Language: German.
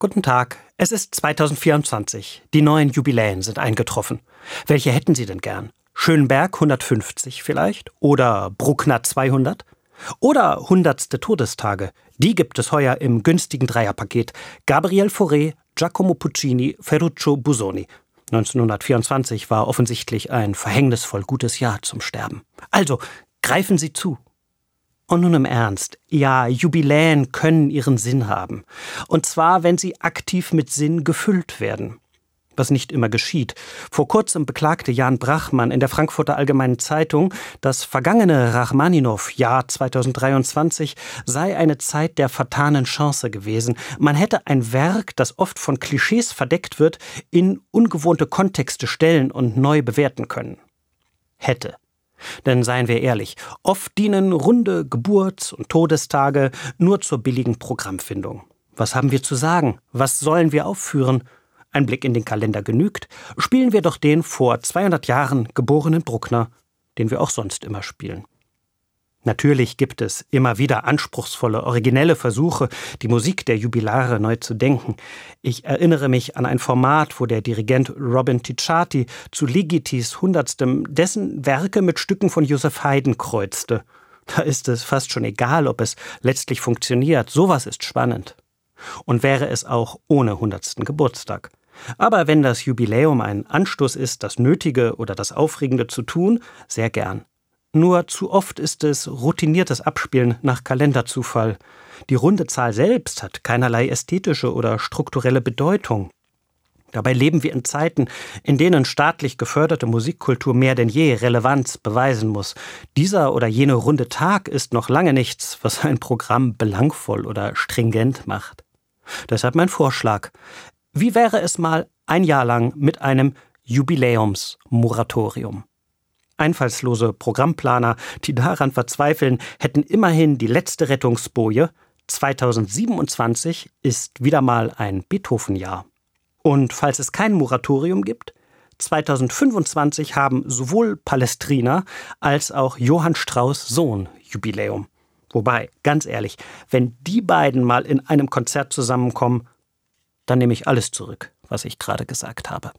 Guten Tag. Es ist 2024. Die neuen Jubiläen sind eingetroffen. Welche hätten Sie denn gern? Schönberg 150 vielleicht? Oder Bruckner 200? Oder hundertste Todestage? Die gibt es heuer im günstigen Dreierpaket. Gabriel Fauré, Giacomo Puccini, Ferruccio Busoni. 1924 war offensichtlich ein verhängnisvoll gutes Jahr zum Sterben. Also, greifen Sie zu. Und nun im Ernst. Ja, Jubiläen können ihren Sinn haben. Und zwar, wenn sie aktiv mit Sinn gefüllt werden. Was nicht immer geschieht. Vor kurzem beklagte Jan Brachmann in der Frankfurter Allgemeinen Zeitung, das vergangene Rachmaninow-Jahr 2023 sei eine Zeit der vertanen Chance gewesen. Man hätte ein Werk, das oft von Klischees verdeckt wird, in ungewohnte Kontexte stellen und neu bewerten können. Hätte. Denn seien wir ehrlich, oft dienen runde Geburts- und Todestage nur zur billigen Programmfindung. Was haben wir zu sagen? Was sollen wir aufführen? Ein Blick in den Kalender genügt. Spielen wir doch den vor 200 Jahren geborenen Bruckner, den wir auch sonst immer spielen. Natürlich gibt es immer wieder anspruchsvolle, originelle Versuche, die Musik der Jubilare neu zu denken. Ich erinnere mich an ein Format, wo der Dirigent Robin Ticciati zu Ligitis Hundertstem dessen Werke mit Stücken von Joseph Haydn kreuzte. Da ist es fast schon egal, ob es letztlich funktioniert. Sowas ist spannend. Und wäre es auch ohne hundertsten Geburtstag. Aber wenn das Jubiläum ein Anstoß ist, das Nötige oder das Aufregende zu tun, sehr gern. Nur zu oft ist es routiniertes Abspielen nach Kalenderzufall. Die runde Zahl selbst hat keinerlei ästhetische oder strukturelle Bedeutung. Dabei leben wir in Zeiten, in denen staatlich geförderte Musikkultur mehr denn je Relevanz beweisen muss. Dieser oder jene runde Tag ist noch lange nichts, was ein Programm belangvoll oder stringent macht. Deshalb mein Vorschlag. Wie wäre es mal ein Jahr lang mit einem Jubiläumsmoratorium? Einfallslose Programmplaner, die daran verzweifeln, hätten immerhin die letzte Rettungsboje. 2027 ist wieder mal ein Beethoven-Jahr. Und falls es kein Moratorium gibt, 2025 haben sowohl Palestrina als auch Johann Strauss Sohn Jubiläum. Wobei, ganz ehrlich, wenn die beiden mal in einem Konzert zusammenkommen, dann nehme ich alles zurück, was ich gerade gesagt habe.